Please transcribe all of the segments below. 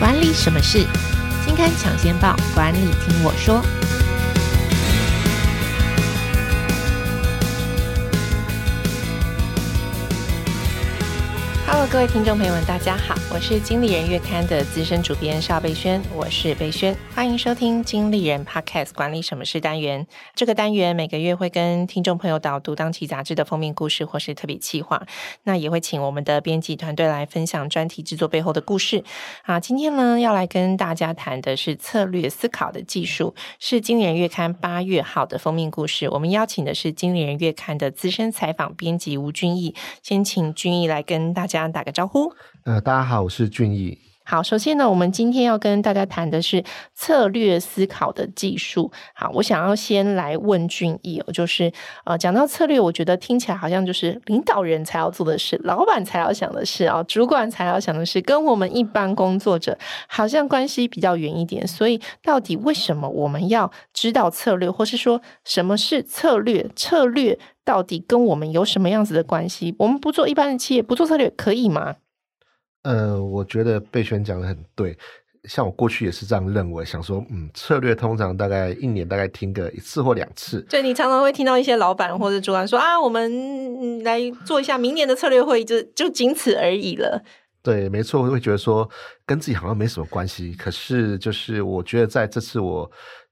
管理什么事？金刊抢先报，管理听我说。各位听众朋友们，大家好，我是经理人月刊的资深主编邵贝萱，我是贝萱，欢迎收听经理人 Podcast 管理什么事单元。这个单元每个月会跟听众朋友导读当期杂志的封面故事或是特别企划，那也会请我们的编辑团队来分享专题制作背后的故事。啊，今天呢要来跟大家谈的是策略思考的技术，是经理人月刊八月号的封面故事。我们邀请的是经理人月刊的资深采访编辑吴君毅，先请君毅来跟大家。打个招呼。呃，大家好，我是俊逸。好，首先呢，我们今天要跟大家谈的是策略思考的技术。好，我想要先来问俊逸哦，就是呃，讲到策略，我觉得听起来好像就是领导人才要做的事，老板才要想的事啊，主管才要想的事，跟我们一般工作者 好像关系比较远一点。所以，到底为什么我们要知道策略，或是说什么是策略？策略到底跟我们有什么样子的关系？我们不做一般的企业，不做策略可以吗？呃，我觉得贝萱讲的很对，像我过去也是这样认为，想说，嗯，策略通常大概一年大概听个一次或两次。对，你常常会听到一些老板或者主管说啊，我们来做一下明年的策略会议，就就仅此而已了。对，没错，我会觉得说跟自己好像没什么关系。可是，就是我觉得在这次我。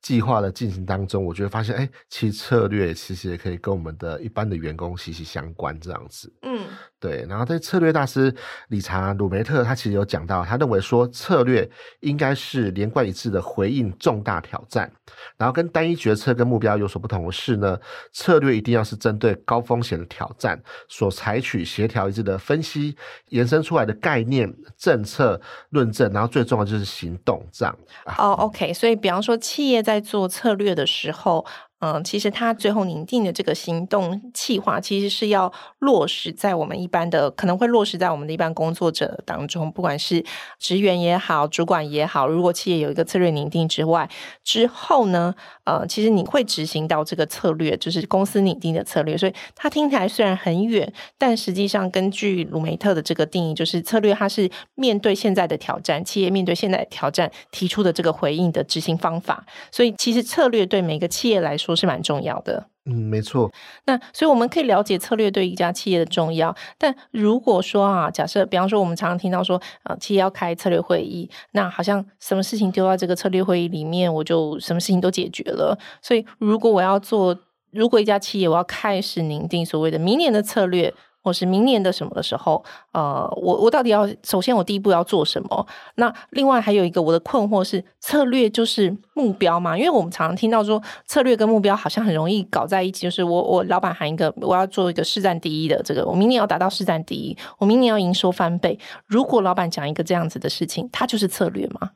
计划的进行当中，我觉得发现，哎，其实策略其实也可以跟我们的一般的员工息息相关，这样子。嗯，对。然后，在策略大师理查鲁梅特，他其实有讲到，他认为说，策略应该是连贯一致的回应重大挑战。然后，跟单一决策跟目标有所不同的是呢，策略一定要是针对高风险的挑战所采取协调一致的分析，延伸出来的概念、政策、论证，然后最重要就是行动这样。哦，OK。所以，比方说企业。在做策略的时候。嗯，其实他最后拟定的这个行动计划，其实是要落实在我们一般的，可能会落实在我们的一般工作者当中，不管是职员也好，主管也好。如果企业有一个策略拟定之外，之后呢，呃，其实你会执行到这个策略，就是公司拟定的策略。所以它听起来虽然很远，但实际上根据鲁梅特的这个定义，就是策略它是面对现在的挑战，企业面对现在挑战提出的这个回应的执行方法。所以其实策略对每个企业来，说是蛮重要的，嗯，没错。那所以我们可以了解策略对一家企业的重要。但如果说啊，假设比方说我们常常听到说，呃，企业要开策略会议，那好像什么事情丢到这个策略会议里面，我就什么事情都解决了。所以如果我要做，如果一家企业我要开始拟定所谓的明年的策略。或是明年的什么的时候，呃，我我到底要首先我第一步要做什么？那另外还有一个我的困惑是，策略就是目标嘛？因为我们常常听到说策略跟目标好像很容易搞在一起，就是我我老板喊一个我要做一个市占第一的这个，我明年要达到市占第一，我明年要营收翻倍。如果老板讲一个这样子的事情，它就是策略吗？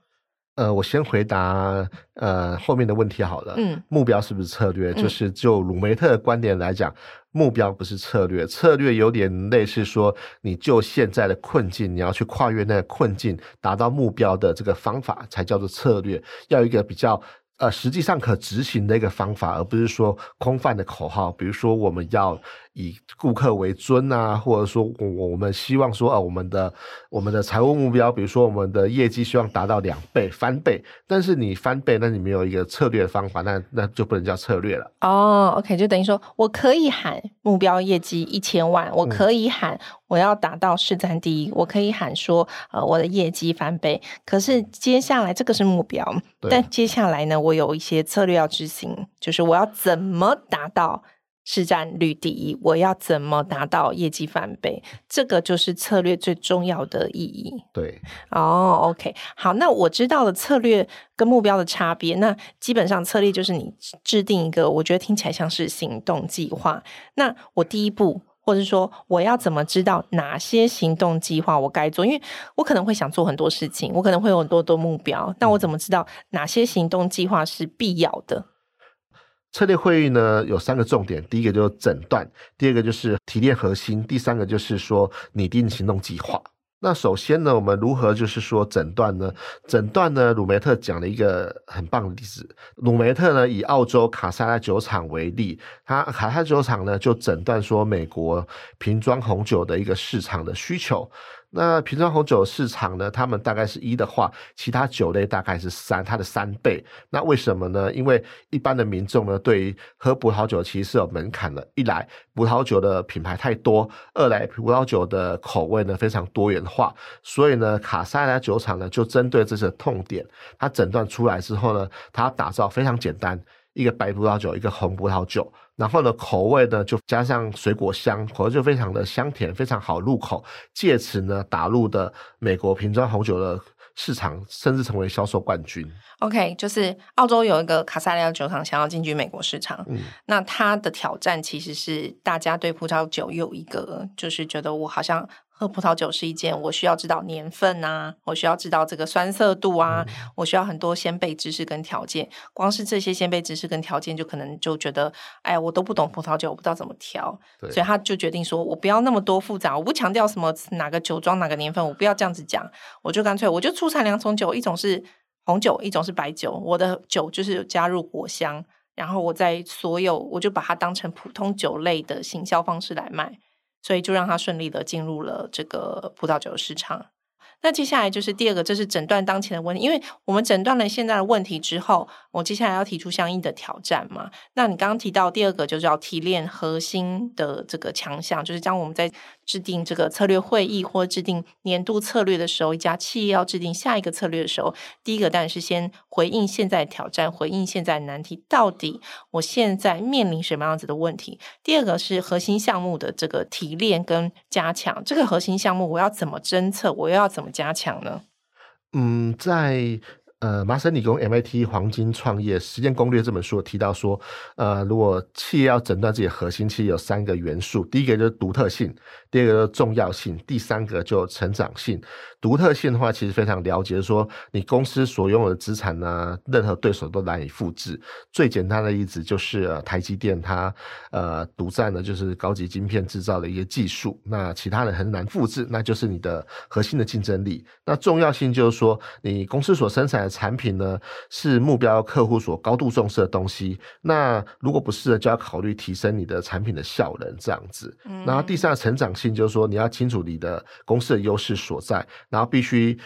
呃，我先回答呃后面的问题好了。嗯，目标是不是策略？就是就鲁梅特的观点来讲。嗯目标不是策略，策略有点类似说，你就现在的困境，你要去跨越那个困境，达到目标的这个方法才叫做策略，要一个比较呃实际上可执行的一个方法，而不是说空泛的口号。比如说，我们要。以顾客为尊啊，或者说我我们希望说啊，我们的我们的财务目标，比如说我们的业绩希望达到两倍翻倍，但是你翻倍，那你没有一个策略的方法，那那就不能叫策略了。哦，OK，就等于说我可以喊目标业绩一千万，我可以喊我要达到市占第一，嗯、我可以喊说呃我的业绩翻倍，可是接下来这个是目标，但接下来呢，我有一些策略要执行，就是我要怎么达到。市占率第一，我要怎么达到业绩翻倍？这个就是策略最重要的意义。对，哦、oh，OK，好，那我知道了策略跟目标的差别。那基本上策略就是你制定一个，我觉得听起来像是行动计划。那我第一步，或者说我要怎么知道哪些行动计划我该做？因为我可能会想做很多事情，我可能会有很多多目标，那我怎么知道哪些行动计划是必要的？策略会议呢，有三个重点，第一个就是诊断，第二个就是提炼核心，第三个就是说拟定行动计划。那首先呢，我们如何就是说诊断呢？诊断呢，鲁梅特讲了一个很棒的例子。鲁梅特呢，以澳洲卡萨拉酒厂为例，他卡萨酒厂呢就诊断说美国瓶装红酒的一个市场的需求。那瓶装红酒市场呢，他们大概是一的话，其他酒类大概是三，它的三倍。那为什么呢？因为一般的民众呢，对于喝葡萄酒其实是有门槛的。一来，葡萄酒的品牌太多；二来，葡萄酒的口味呢非常多元化。所以呢，卡萨列酒厂呢就针对这些痛点，它诊断出来之后呢，它打造非常简单。一个白葡萄酒，一个红葡萄酒，然后呢，口味呢就加上水果香，口味就非常的香甜，非常好入口，借此呢打入的美国瓶装红酒的市场，甚至成为销售冠军。OK，就是澳洲有一个卡萨利亚酒厂想要进军美国市场，嗯，那它的挑战其实是大家对葡萄酒有一个，就是觉得我好像。喝葡萄酒是一件我需要知道年份啊，我需要知道这个酸涩度啊，嗯、我需要很多先备知识跟条件。光是这些先备知识跟条件，就可能就觉得，哎，我都不懂葡萄酒，我不知道怎么调，对所以他就决定说，我不要那么多复杂，我不强调什么哪个酒庄哪个年份，我不要这样子讲，我就干脆我就出产两种酒，一种是红酒，一种是白酒。我的酒就是加入果香，然后我在所有我就把它当成普通酒类的行销方式来卖。所以就让他顺利的进入了这个葡萄酒市场。那接下来就是第二个，这是诊断当前的问题，因为我们诊断了现在的问题之后，我接下来要提出相应的挑战嘛。那你刚刚提到第二个，就是要提炼核心的这个强项，就是将我们在制定这个策略会议或制定年度策略的时候，一家企业要制定下一个策略的时候，第一个当然是先回应现在挑战，回应现在难题，到底我现在面临什么样子的问题？第二个是核心项目的这个提炼跟加强，这个核心项目我要怎么侦测，我又要怎么？加强呢？嗯，在呃麻省理工 MIT 黄金创业实践攻略这本书提到说，呃，如果企业要诊断自己的核心，其实有三个元素，第一个就是独特性。第二个就是重要性，第三个就成长性。独特性的话，其实非常了解，就是说你公司所拥有的资产呢，任何对手都难以复制。最简单的例子就是台积电，它呃独占的就是高级晶片制造的一个技术，那其他人很难复制，那就是你的核心的竞争力。那重要性就是说，你公司所生产的产品呢，是目标客户所高度重视的东西。那如果不是，就要考虑提升你的产品的效能，这样子。嗯。然后第三个成长性。就是说，你要清楚你的公司的优势所在，然后必须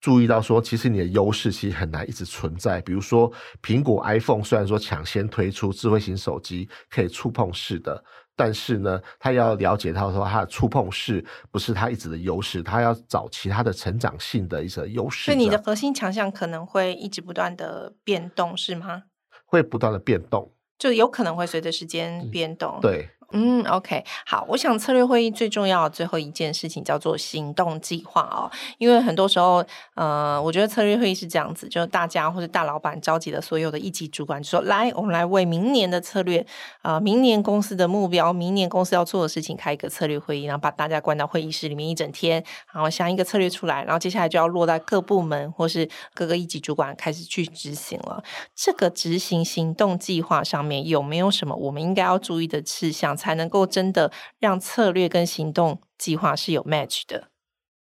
注意到说，其实你的优势其实很难一直存在。比如说，苹果 iPhone 虽然说抢先推出智慧型手机可以触碰式的，但是呢，他要了解到说，他的触碰式不是他一直的优势，他要找其他的成长性的一些优势。所以你的核心强项可能会一直不断的变动，是吗？会不断的变动，就有可能会随着时间变动。嗯、对。嗯，OK，好，我想策略会议最重要的最后一件事情叫做行动计划哦，因为很多时候，呃，我觉得策略会议是这样子，就是大家或者大老板召集了所有的一级主管，说来，我们来为明年的策略，啊、明年公司的目标，明年公司要做的事情开一个策略会议，然后把大家关到会议室里面一整天，然后想一个策略出来，然后接下来就要落在各部门或是各个一级主管开始去执行了。这个执行行动计划上面有没有什么我们应该要注意的事项？才能够真的让策略跟行动计划是有 match 的。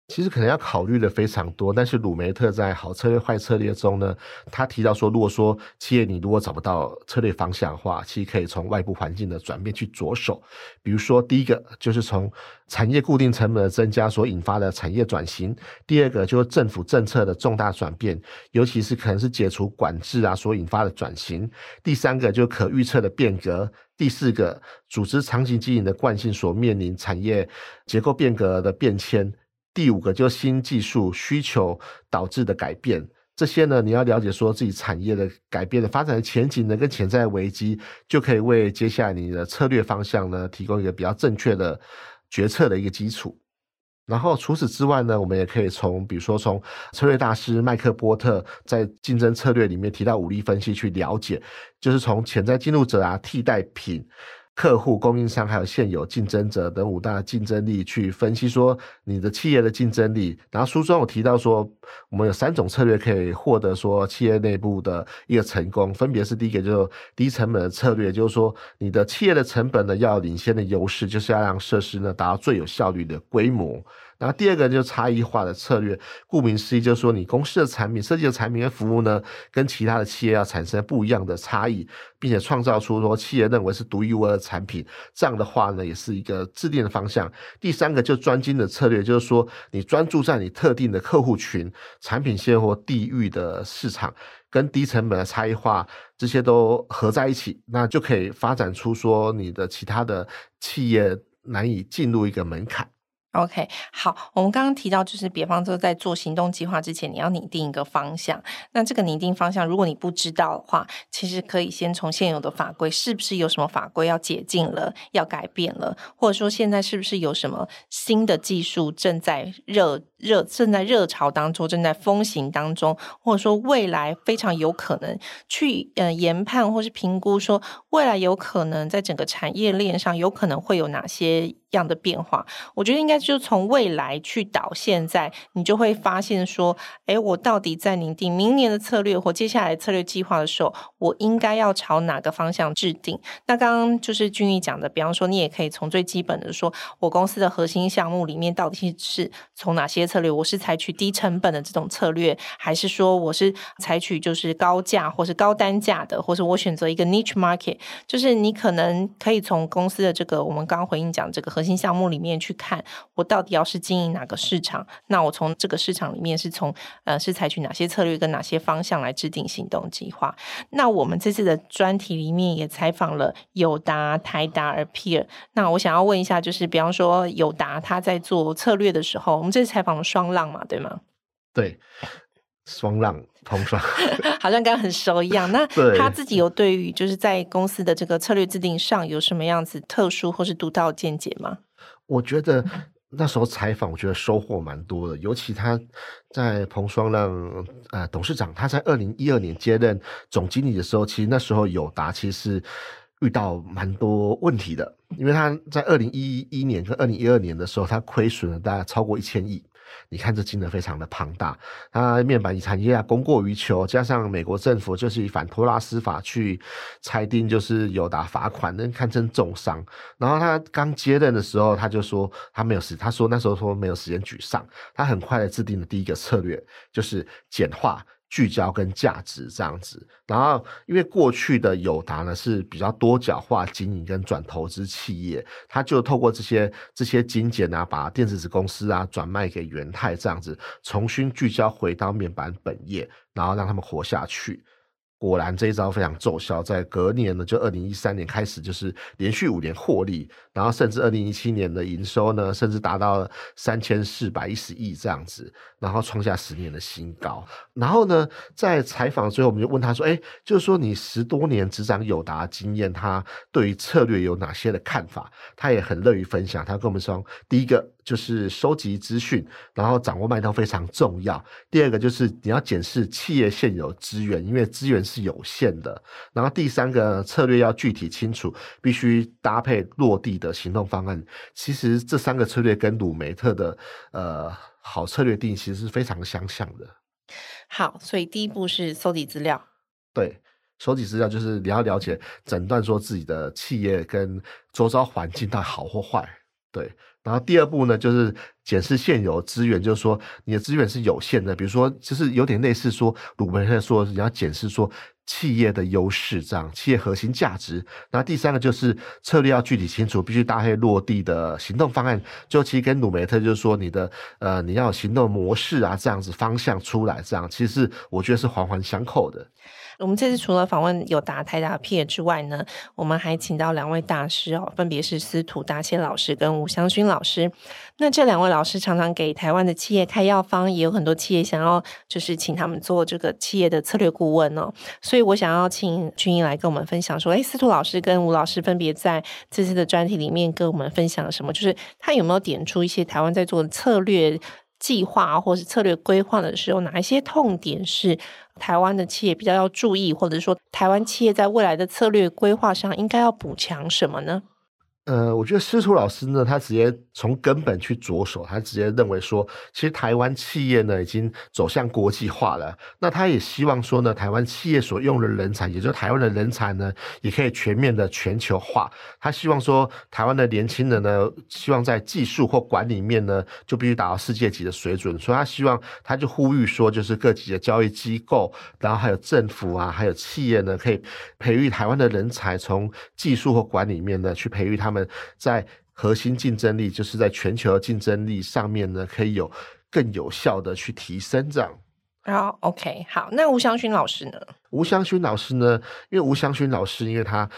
其实可能要考虑的非常多，但是鲁梅特在《好策略坏策略》中呢，他提到说，如果说企业你如果找不到策略方向的话，其实可以从外部环境的转变去着手。比如说，第一个就是从产业固定成本的增加所引发的产业转型；第二个就是政府政策的重大转变，尤其是可能是解除管制啊所引发的转型；第三个就是可预测的变革；第四个，组织长期经营的惯性所面临产业结构变革的变迁。第五个就是新技术需求导致的改变，这些呢，你要了解说自己产业的改变的发展的前景呢，跟潜在危机，就可以为接下来你的策略方向呢，提供一个比较正确的决策的一个基础。然后除此之外呢，我们也可以从比如说从策略大师麦克波特在竞争策略里面提到五力分析去了解，就是从潜在进入者啊、替代品。客户、供应商还有现有竞争者等五大竞争力去分析说你的企业的竞争力。然后书中有提到说，我们有三种策略可以获得说企业内部的一个成功，分别是第一个就是低成本的策略，就是说你的企业的成本呢要领先的优势，就是要让设施呢达到最有效率的规模。然后第二个就是差异化的策略，顾名思义就是说你公司的产品设计的产品跟服务呢，跟其他的企业要产生不一样的差异，并且创造出说企业认为是独一无二的产品。这样的话呢，也是一个制定的方向。第三个就专精的策略，就是说你专注在你特定的客户群、产品线或地域的市场，跟低成本的差异化这些都合在一起，那就可以发展出说你的其他的企业难以进入一个门槛。OK，好，我们刚刚提到，就是比方说在做行动计划之前，你要拟定一个方向。那这个拟定方向，如果你不知道的话，其实可以先从现有的法规，是不是有什么法规要解禁了，要改变了，或者说现在是不是有什么新的技术正在热热正在热潮当中，正在风行当中，或者说未来非常有可能去呃研判或是评估，说未来有可能在整个产业链上有可能会有哪些样的变化？我觉得应该就是从未来去导现在，你就会发现说，诶，我到底在拟定明年的策略或接下来策略计划的时候，我应该要朝哪个方向制定？那刚刚就是俊毅讲的，比方说你也可以从最基本的说，我公司的核心项目里面到底是从哪些策略？我是采取低成本的这种策略，还是说我是采取就是高价或是高单价的，或是我选择一个 niche market？就是你可能可以从公司的这个我们刚刚回应讲这个核心项目里面去看，我到底要是经营哪个市场？那我从这个市场里面是从呃是采取哪些策略跟哪些方向来制定行动计划？那我们这次的专题里面也采访了友达、台达、而 Peer。那我想要问一下，就是比方说友达他在做策略的时候，我们这次采访了双浪嘛，对吗？对，双浪同双，好像刚刚很熟一样。那他自己有对于就是在公司的这个策略制定上有什么样子特殊或是独到见解吗？我觉得那时候采访，我觉得收获蛮多的。尤其他在彭双浪呃董事长，他在二零一二年接任总经理的时候，其实那时候友达其实遇到蛮多问题的，因为他在二零一一年跟二零一二年的时候，他亏损了大概超过一千亿。你看这金额非常的庞大，它面板产业啊供过于求，加上美国政府就是以反托拉斯法去裁定，就是有打罚款，那堪称重伤。然后他刚接任的时候，他就说他没有时，他说那时候说没有时间沮丧，他很快的制定了第一个策略，就是简化。聚焦跟价值这样子，然后因为过去的友达呢是比较多角化经营跟转投资企业，他就透过这些这些精简啊，把电子子公司啊转卖给元泰这样子，重新聚焦回到面板本业，然后让他们活下去。果然这一招非常奏效，在隔年呢，就二零一三年开始，就是连续五年获利，然后甚至二零一七年的营收呢，甚至达到了三千四百一十亿这样子，然后创下十年的新高。然后呢，在采访最后，我们就问他说：“哎，就是说你十多年执掌友达经验，他对于策略有哪些的看法？”他也很乐于分享，他跟我们说：“第一个。”就是收集资讯，然后掌握脉动非常重要。第二个就是你要检视企业现有资源，因为资源是有限的。然后第三个策略要具体清楚，必须搭配落地的行动方案。其实这三个策略跟鲁梅特的呃好策略定义其实是非常相像的。好，所以第一步是收集资料。对，收集资料就是你要了解诊断说自己的企业跟周遭环境到底好或坏。对。然后第二步呢，就是检视现有资源，就是说你的资源是有限的，比如说就是有点类似说鲁梅特说你要检视说企业的优势，这样企业核心价值。然后第三个就是策略要具体清楚，必须搭配落地的行动方案。就其实跟鲁梅特就是说你的呃你要行动模式啊，这样子方向出来，这样其实我觉得是环环相扣的。我们这次除了访问有达、台达、P 之外呢，我们还请到两位大师哦，分别是司徒达谦老师跟吴湘勋老师。那这两位老师常常给台湾的企业开药方，也有很多企业想要就是请他们做这个企业的策略顾问哦。所以我想要请君英来跟我们分享说，诶，司徒老师跟吴老师分别在这次的专题里面跟我们分享了什么？就是他有没有点出一些台湾在做的策略计划或是策略规划的时候，哪一些痛点是台湾的企业比较要注意，或者说台湾企业在未来的策略规划上应该要补强什么呢？呃，我觉得司徒老师呢，他直接从根本去着手，他直接认为说，其实台湾企业呢已经走向国际化了。那他也希望说呢，台湾企业所用的人才，也就是台湾的人才呢，也可以全面的全球化。他希望说，台湾的年轻人呢，希望在技术或管理面呢，就必须达到世界级的水准。所以他希望，他就呼吁说，就是各级的教育机构，然后还有政府啊，还有企业呢，可以培育台湾的人才，从技术或管理面呢，去培育他们。在核心竞争力，就是在全球的竞争力上面呢，可以有更有效的去提升这样。好、oh，OK，好，那吴祥勋老师呢？吴祥勋老师呢？因为吴祥勋老师，因为他，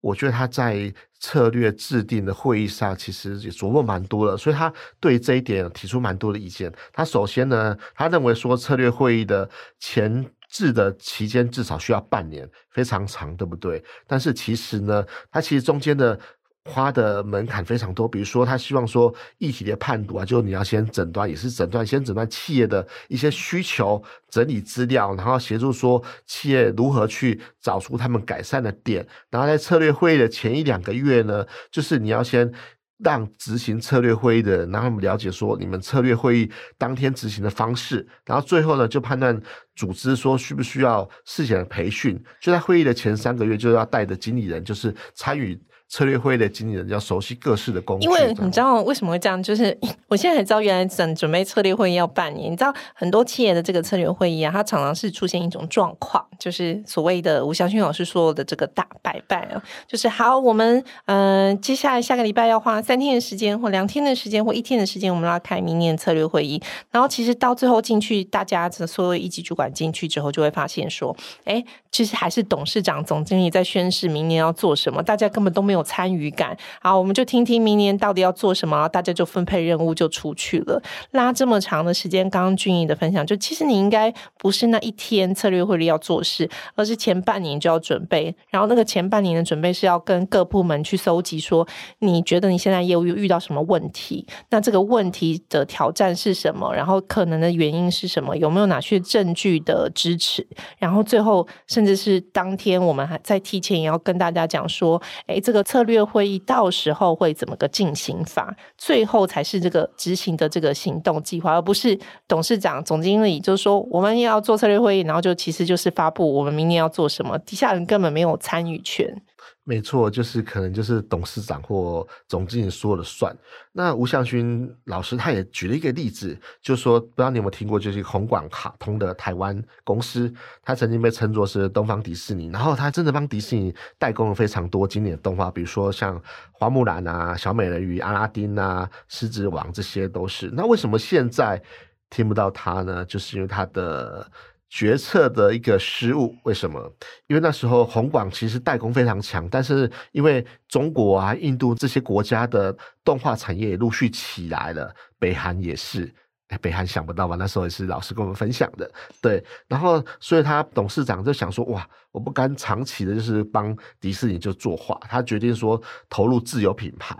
我觉得他在策略制定的会议上，其实也琢磨蛮多的，所以他对这一点提出蛮多的意见。他首先呢，他认为说策略会议的前置的期间至少需要半年，非常长，对不对？但是其实呢，他其实中间的。花的门槛非常多，比如说他希望说议题的判读啊，就是你要先诊断，也是诊断，先诊断企业的一些需求，整理资料，然后协助说企业如何去找出他们改善的点，然后在策略会议的前一两个月呢，就是你要先让执行策略会议的人让他们了解说你们策略会议当天执行的方式，然后最后呢就判断组织说需不需要事前的培训，就在会议的前三个月就要带着经理人就是参与。策略会的经理人要熟悉各式的工具，因为你知道为什么会这样？就是 我现在才知道，原来准准备策略会议要半年。你知道很多企业的这个策略会议啊，它常常是出现一种状况，就是所谓的吴祥勋老师说的这个大拜拜啊，就是好，我们嗯、呃，接下来下个礼拜要花三天的时间，或两天的时间，或一天的时间，我们要开明年策略会议。然后其实到最后进去，大家的所有一级主管进去之后，就会发现说，哎，其实还是董事长、总经理在宣誓明年要做什么，大家根本都没有。有参与感，好，我们就听听明年到底要做什么，大家就分配任务就出去了。拉这么长的时间，刚刚俊逸的分享，就其实你应该不是那一天策略会议要做事，而是前半年就要准备。然后那个前半年的准备是要跟各部门去搜集，说你觉得你现在业务又遇到什么问题？那这个问题的挑战是什么？然后可能的原因是什么？有没有哪些证据的支持？然后最后甚至是当天我们还在提前也要跟大家讲说，哎，这个。策略会议到时候会怎么个进行法？最后才是这个执行的这个行动计划，而不是董事长、总经理就是说我们要做策略会议，然后就其实就是发布我们明年要做什么，底下人根本没有参与权。没错，就是可能就是董事长或总经理说了算。那吴向勋老师他也举了一个例子，就是说不知道你有没有听过，就是红广卡通的台湾公司，他曾经被称作是东方迪士尼，然后他真的帮迪士尼代工了非常多经典的动画，比如说像花木兰啊、小美人鱼、阿拉丁啊、狮子王，这些都是。那为什么现在听不到他呢？就是因为他的。决策的一个失误，为什么？因为那时候红广其实代工非常强，但是因为中国啊、印度这些国家的动画产业也陆续起来了，北韩也是。北韩想不到吧？那时候也是老师跟我们分享的，对。然后，所以他董事长就想说：“哇，我不甘长期的，就是帮迪士尼就作画。”他决定说投入自有品牌。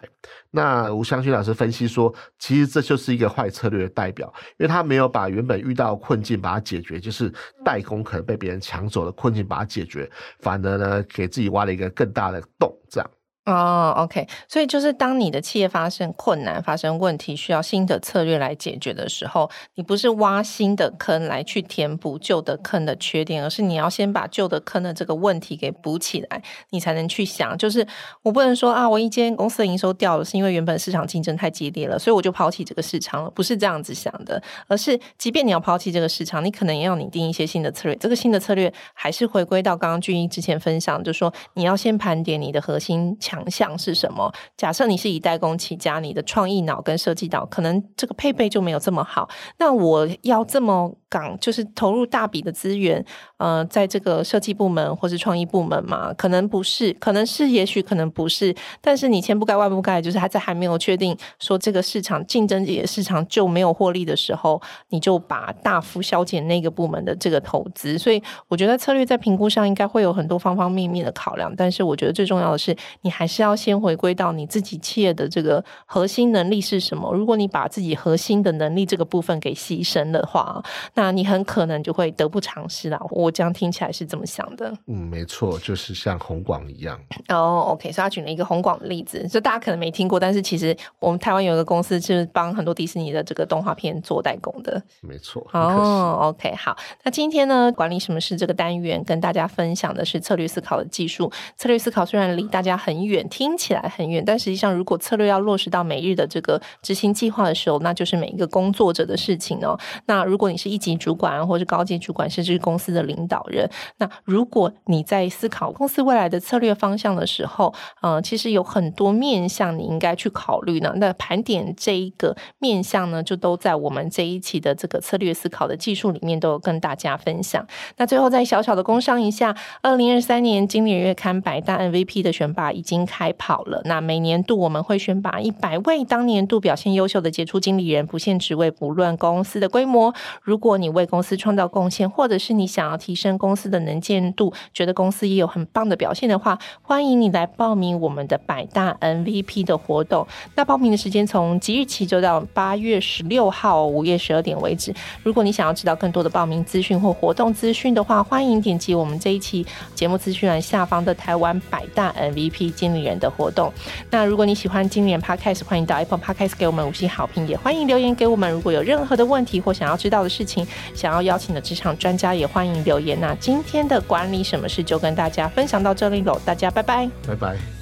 那吴祥勋老师分析说，其实这就是一个坏策略的代表，因为他没有把原本遇到困境把它解决，就是代工可能被别人抢走的困境把它解决，反而呢给自己挖了一个更大的洞，这样。哦、，OK，所以就是当你的企业发生困难、发生问题，需要新的策略来解决的时候，你不是挖新的坑来去填补旧的坑的缺点，而是你要先把旧的坑的这个问题给补起来，你才能去想。就是我不能说啊，我一间公司的营收掉了，是因为原本市场竞争太激烈了，所以我就抛弃这个市场了，不是这样子想的，而是即便你要抛弃这个市场，你可能也要拟定一些新的策略。这个新的策略还是回归到刚刚俊英之前分享，就是说你要先盘点你的核心强。强项是什么？假设你是以代工起家，你的创意脑跟设计脑可能这个配备就没有这么好。那我要这么港，就是投入大笔的资源，呃，在这个设计部门或是创意部门嘛？可能不是，可能是，也许可能不是。但是你千不该万不该，就是还在还没有确定说这个市场竞争这个市场就没有获利的时候，你就把大幅削减那个部门的这个投资。所以我觉得策略在评估上应该会有很多方方面面的考量。但是我觉得最重要的是，你还是要先回归到你自己企业的这个核心能力是什么。如果你把自己核心的能力这个部分给牺牲的话，那你很可能就会得不偿失了。我这样听起来是怎么想的。嗯，没错，就是像红广一样。哦，OK，所以他举了一个红广的例子，就大家可能没听过，但是其实我们台湾有一个公司是帮很多迪士尼的这个动画片做代工的。没错。哦，OK，好，那今天呢，管理什么是这个单元跟大家分享的是策略思考的技术。策略思考虽然离大家很远，听起来很远，但实际上如果策略要落实到每日的这个执行计划的时候，那就是每一个工作者的事情哦。那如果你是一级主管或是高级主管，甚至是公司的领领导人，那如果你在思考公司未来的策略方向的时候，嗯、呃，其实有很多面向你应该去考虑呢。那盘点这一个面向呢，就都在我们这一期的这个策略思考的技术里面都有跟大家分享。那最后再小小的工商一下，二零二三年经理人月刊百大 MVP 的选拔已经开跑了。那每年度我们会选拔一百位当年度表现优秀的杰出经理人，不限职位，不论公司的规模。如果你为公司创造贡献，或者是你想要提升公司的能见度，觉得公司也有很棒的表现的话，欢迎你来报名我们的百大 MVP 的活动。那报名的时间从即日起就到八月十六号午夜十二点为止。如果你想要知道更多的报名资讯或活动资讯的话，欢迎点击我们这一期节目资讯栏下方的台湾百大 MVP 经理人的活动。那如果你喜欢今年 Podcast，欢迎到 Apple Podcast 给我们五星好评，也欢迎留言给我们。如果有任何的问题或想要知道的事情，想要邀请的职场专家，也欢迎留留言。那今天的管理什么事就跟大家分享到这里喽，大家拜拜，拜拜。